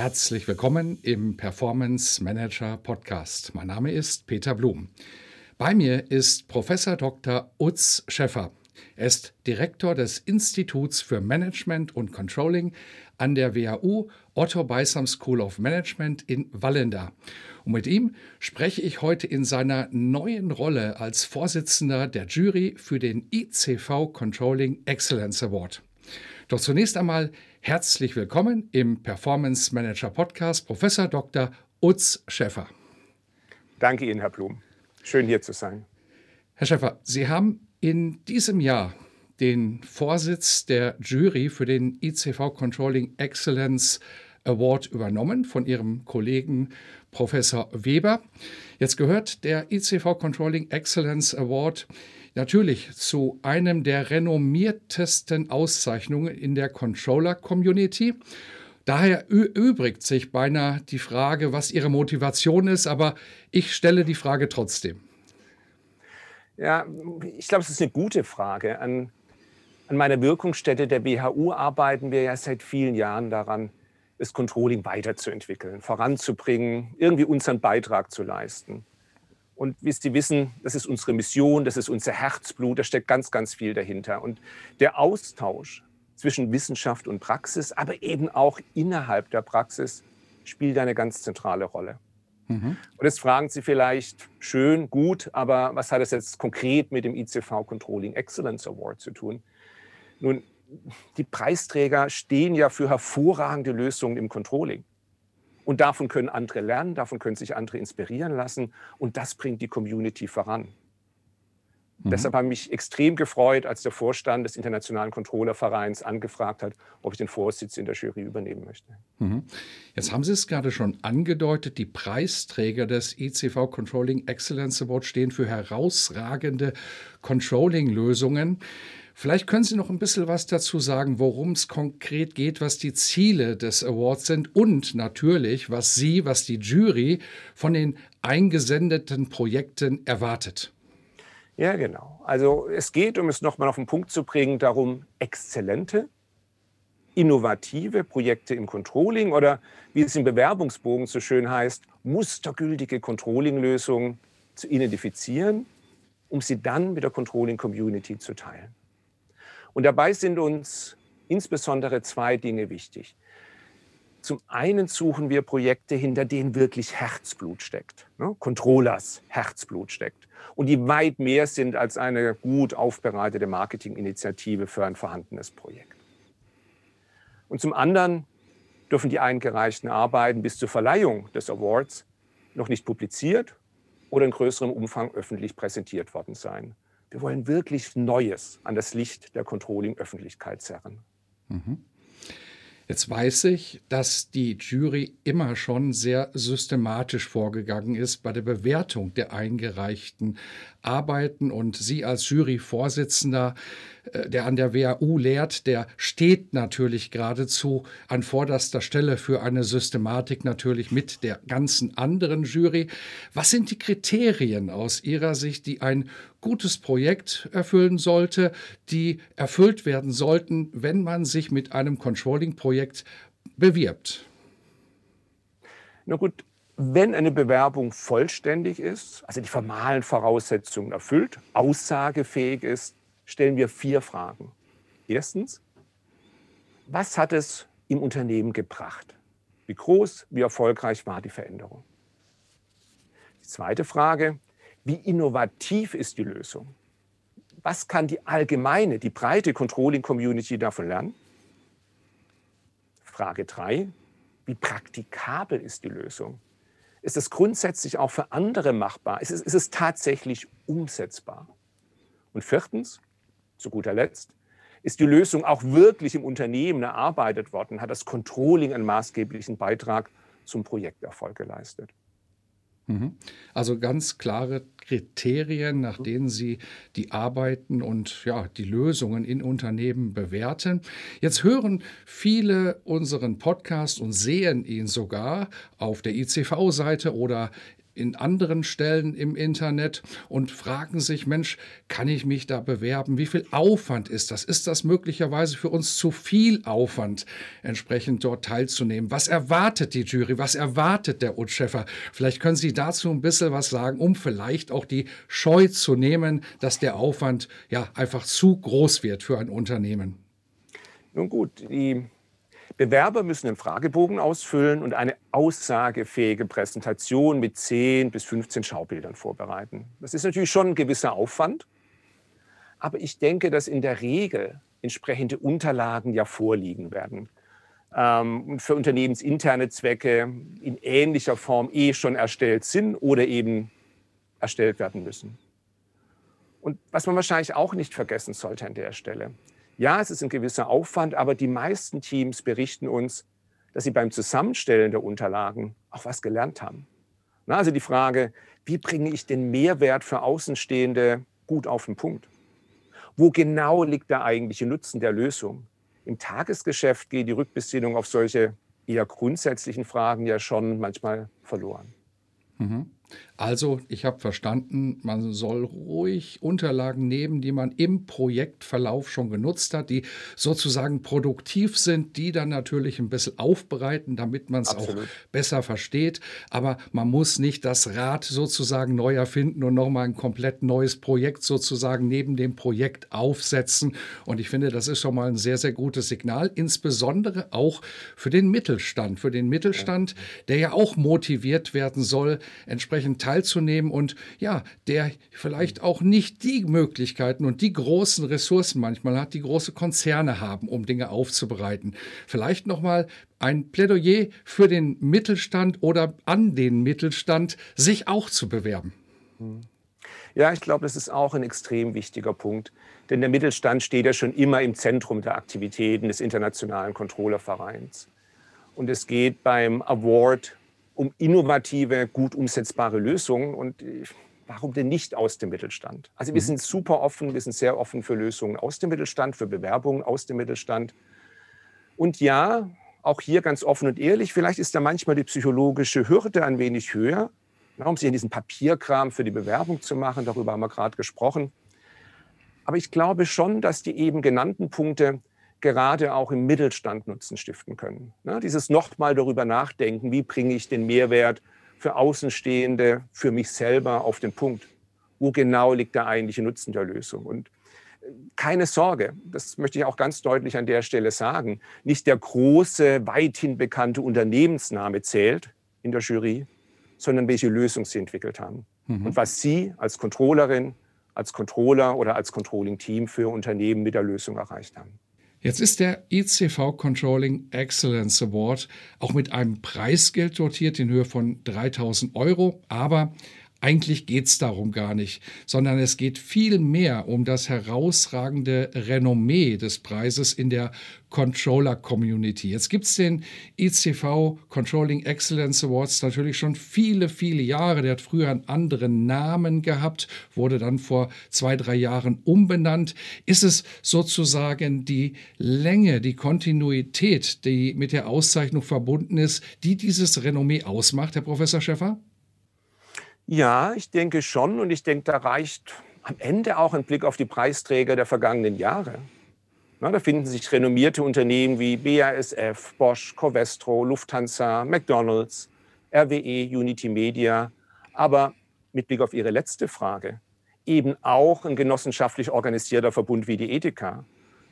Herzlich willkommen im Performance Manager Podcast. Mein Name ist Peter Blum. Bei mir ist Professor Dr. Utz Schäffer. Er ist Direktor des Instituts für Management und Controlling an der WHU Otto Beisam School of Management in Wallenda. Und mit ihm spreche ich heute in seiner neuen Rolle als Vorsitzender der Jury für den ICV Controlling Excellence Award. Doch zunächst einmal herzlich willkommen im Performance Manager Podcast Professor Dr. Utz Schäffer. Danke Ihnen, Herr Blum. Schön hier zu sein. Herr Schäffer, Sie haben in diesem Jahr den Vorsitz der Jury für den ICV Controlling Excellence Award übernommen von Ihrem Kollegen Professor Weber. Jetzt gehört der ICV Controlling Excellence Award natürlich zu einem der renommiertesten Auszeichnungen in der Controller-Community. Daher übrigt sich beinahe die Frage, was Ihre Motivation ist, aber ich stelle die Frage trotzdem. Ja, ich glaube, es ist eine gute Frage. An, an meiner Wirkungsstätte der BHU arbeiten wir ja seit vielen Jahren daran, das Controlling weiterzuentwickeln, voranzubringen, irgendwie unseren Beitrag zu leisten. Und wie Sie wissen, das ist unsere Mission, das ist unser Herzblut, da steckt ganz, ganz viel dahinter. Und der Austausch zwischen Wissenschaft und Praxis, aber eben auch innerhalb der Praxis, spielt eine ganz zentrale Rolle. Mhm. Und jetzt fragen Sie vielleicht, schön, gut, aber was hat das jetzt konkret mit dem ICV Controlling Excellence Award zu tun? Nun, die Preisträger stehen ja für hervorragende Lösungen im Controlling. Und davon können andere lernen, davon können sich andere inspirieren lassen und das bringt die Community voran. Mhm. Deshalb habe ich mich extrem gefreut, als der Vorstand des Internationalen Controllervereins angefragt hat, ob ich den Vorsitz in der Jury übernehmen möchte. Mhm. Jetzt haben Sie es gerade schon angedeutet, die Preisträger des ECV Controlling Excellence Award stehen für herausragende Controlling-Lösungen. Vielleicht können Sie noch ein bisschen was dazu sagen, worum es konkret geht, was die Ziele des Awards sind und natürlich, was Sie, was die Jury von den eingesendeten Projekten erwartet. Ja, genau. Also es geht, um es nochmal auf den Punkt zu bringen, darum, exzellente, innovative Projekte im Controlling oder wie es im Bewerbungsbogen so schön heißt, mustergültige Controlling-Lösungen zu identifizieren, um sie dann mit der Controlling-Community zu teilen. Und dabei sind uns insbesondere zwei Dinge wichtig. Zum einen suchen wir Projekte, hinter denen wirklich Herzblut steckt, ne? Controllers Herzblut steckt und die weit mehr sind als eine gut aufbereitete Marketinginitiative für ein vorhandenes Projekt. Und zum anderen dürfen die eingereichten Arbeiten bis zur Verleihung des Awards noch nicht publiziert oder in größerem Umfang öffentlich präsentiert worden sein. Wir wollen wirklich Neues an das Licht der Controlling-Öffentlichkeit zerren. Mhm. Jetzt weiß ich, dass die Jury immer schon sehr systematisch vorgegangen ist bei der Bewertung der eingereichten Arbeiten und Sie als Juryvorsitzender, der an der WAU lehrt, der steht natürlich geradezu an vorderster Stelle für eine Systematik natürlich mit der ganzen anderen Jury. Was sind die Kriterien aus Ihrer Sicht, die ein gutes Projekt erfüllen sollte, die erfüllt werden sollten, wenn man sich mit einem Controlling-Projekt bewirbt? Na gut, wenn eine Bewerbung vollständig ist, also die formalen Voraussetzungen erfüllt, aussagefähig ist, stellen wir vier Fragen. Erstens, was hat es im Unternehmen gebracht? Wie groß, wie erfolgreich war die Veränderung? Die zweite Frage, wie innovativ ist die Lösung? Was kann die allgemeine, die breite Controlling-Community davon lernen? Frage 3. Wie praktikabel ist die Lösung? Ist es grundsätzlich auch für andere machbar? Ist es, ist es tatsächlich umsetzbar? Und viertens, zu guter Letzt, Ist die Lösung auch wirklich im Unternehmen erarbeitet worden? Hat das Controlling einen maßgeblichen Beitrag zum Projekterfolg geleistet? Mhm. Also ganz klare Kriterien, nach denen Sie die Arbeiten und ja, die Lösungen in Unternehmen bewerten. Jetzt hören viele unseren Podcast und sehen ihn sogar auf der ICV-Seite oder in anderen Stellen im Internet und fragen sich, Mensch, kann ich mich da bewerben? Wie viel Aufwand ist das? Ist das möglicherweise für uns zu viel Aufwand, entsprechend dort teilzunehmen? Was erwartet die Jury? Was erwartet der Utscheffer? Vielleicht können Sie dazu ein bisschen was sagen, um vielleicht auch die Scheu zu nehmen, dass der Aufwand ja einfach zu groß wird für ein Unternehmen. Nun gut, die Bewerber müssen einen Fragebogen ausfüllen und eine aussagefähige Präsentation mit 10 bis 15 Schaubildern vorbereiten. Das ist natürlich schon ein gewisser Aufwand, aber ich denke, dass in der Regel entsprechende Unterlagen ja vorliegen werden ähm, und für unternehmensinterne Zwecke in ähnlicher Form eh schon erstellt sind oder eben erstellt werden müssen. Und was man wahrscheinlich auch nicht vergessen sollte an der Stelle, ja, es ist ein gewisser Aufwand, aber die meisten Teams berichten uns, dass sie beim Zusammenstellen der Unterlagen auch was gelernt haben. Na, also die Frage, wie bringe ich den Mehrwert für Außenstehende gut auf den Punkt? Wo genau liegt der eigentliche Nutzen der Lösung? Im Tagesgeschäft geht die Rückbesinnung auf solche eher grundsätzlichen Fragen ja schon manchmal verloren. Mhm. Also, ich habe verstanden, man soll ruhig Unterlagen nehmen, die man im Projektverlauf schon genutzt hat, die sozusagen produktiv sind, die dann natürlich ein bisschen aufbereiten, damit man es auch besser versteht. Aber man muss nicht das Rad sozusagen neu erfinden und nochmal ein komplett neues Projekt sozusagen neben dem Projekt aufsetzen. Und ich finde, das ist schon mal ein sehr, sehr gutes Signal, insbesondere auch für den Mittelstand. Für den Mittelstand, der ja auch motiviert werden soll, entsprechend teilzunehmen und ja, der vielleicht auch nicht die Möglichkeiten und die großen Ressourcen manchmal hat, die große Konzerne haben, um Dinge aufzubereiten. Vielleicht nochmal ein Plädoyer für den Mittelstand oder an den Mittelstand, sich auch zu bewerben. Ja, ich glaube, das ist auch ein extrem wichtiger Punkt. Denn der Mittelstand steht ja schon immer im Zentrum der Aktivitäten des Internationalen Controllervereins. Und es geht beim Award um innovative, gut umsetzbare Lösungen. Und warum denn nicht aus dem Mittelstand? Also wir mhm. sind super offen, wir sind sehr offen für Lösungen aus dem Mittelstand, für Bewerbungen aus dem Mittelstand. Und ja, auch hier ganz offen und ehrlich, vielleicht ist da manchmal die psychologische Hürde ein wenig höher, um sich in diesen Papierkram für die Bewerbung zu machen. Darüber haben wir gerade gesprochen. Aber ich glaube schon, dass die eben genannten Punkte gerade auch im Mittelstand Nutzen stiften können. Ne? Dieses nochmal darüber nachdenken, wie bringe ich den Mehrwert für Außenstehende, für mich selber auf den Punkt. Wo genau liegt der eigentliche Nutzen der Lösung? Und äh, keine Sorge, das möchte ich auch ganz deutlich an der Stelle sagen, nicht der große, weithin bekannte Unternehmensname zählt in der Jury, sondern welche Lösung Sie entwickelt haben. Mhm. Und was Sie als Controllerin, als Controller oder als Controlling-Team für Unternehmen mit der Lösung erreicht haben. Jetzt ist der ICV Controlling Excellence Award auch mit einem Preisgeld dotiert in Höhe von 3000 Euro, aber eigentlich geht es darum gar nicht, sondern es geht viel mehr um das herausragende Renommee des Preises in der Controller-Community. Jetzt gibt es den ICV Controlling Excellence Awards natürlich schon viele, viele Jahre. Der hat früher einen anderen Namen gehabt, wurde dann vor zwei, drei Jahren umbenannt. Ist es sozusagen die Länge, die Kontinuität, die mit der Auszeichnung verbunden ist, die dieses Renommee ausmacht, Herr Professor Schäffer? Ja, ich denke schon. Und ich denke, da reicht am Ende auch ein Blick auf die Preisträger der vergangenen Jahre. Na, da finden sich renommierte Unternehmen wie BASF, Bosch, Covestro, Lufthansa, McDonald's, RWE, Unity Media. Aber mit Blick auf Ihre letzte Frage, eben auch ein genossenschaftlich organisierter Verbund wie die Ethika,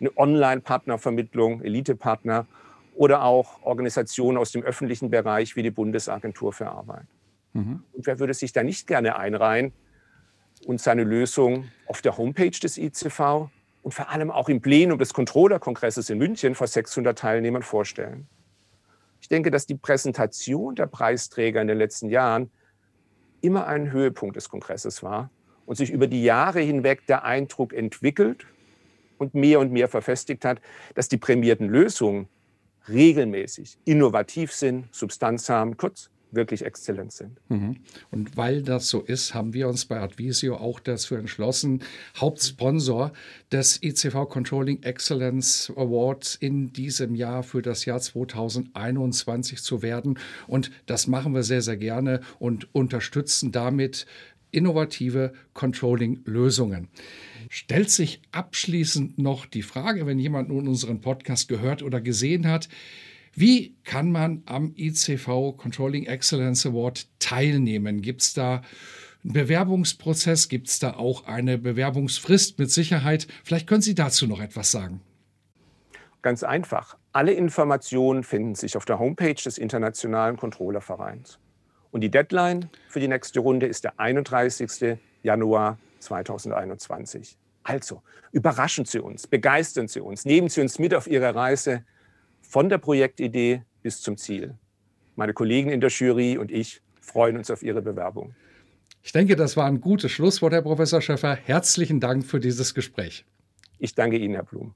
eine Online-Partnervermittlung, Elite-Partner oder auch Organisationen aus dem öffentlichen Bereich wie die Bundesagentur für Arbeit. Mhm. Und wer würde sich da nicht gerne einreihen und seine Lösung auf der Homepage des ICV und vor allem auch im Plenum des Controller-Kongresses in München vor 600 Teilnehmern vorstellen? Ich denke, dass die Präsentation der Preisträger in den letzten Jahren immer ein Höhepunkt des Kongresses war und sich über die Jahre hinweg der Eindruck entwickelt und mehr und mehr verfestigt hat, dass die prämierten Lösungen regelmäßig innovativ sind, Substanz haben, kurz wirklich exzellent sind. Mhm. Und weil das so ist, haben wir uns bei Advisio auch dazu entschlossen, Hauptsponsor des ICV Controlling Excellence Awards in diesem Jahr für das Jahr 2021 zu werden. Und das machen wir sehr, sehr gerne und unterstützen damit innovative Controlling-Lösungen. Stellt sich abschließend noch die Frage, wenn jemand nun unseren Podcast gehört oder gesehen hat, wie kann man am ICV Controlling Excellence Award teilnehmen? Gibt es da einen Bewerbungsprozess? Gibt es da auch eine Bewerbungsfrist mit Sicherheit? Vielleicht können Sie dazu noch etwas sagen. Ganz einfach. Alle Informationen finden sich auf der Homepage des Internationalen Controllervereins. Und die Deadline für die nächste Runde ist der 31. Januar 2021. Also, überraschen Sie uns, begeistern Sie uns, nehmen Sie uns mit auf Ihre Reise von der Projektidee bis zum Ziel. Meine Kollegen in der Jury und ich freuen uns auf Ihre Bewerbung. Ich denke, das war ein gutes Schlusswort, Herr Professor Schäffer. Herzlichen Dank für dieses Gespräch. Ich danke Ihnen, Herr Blum.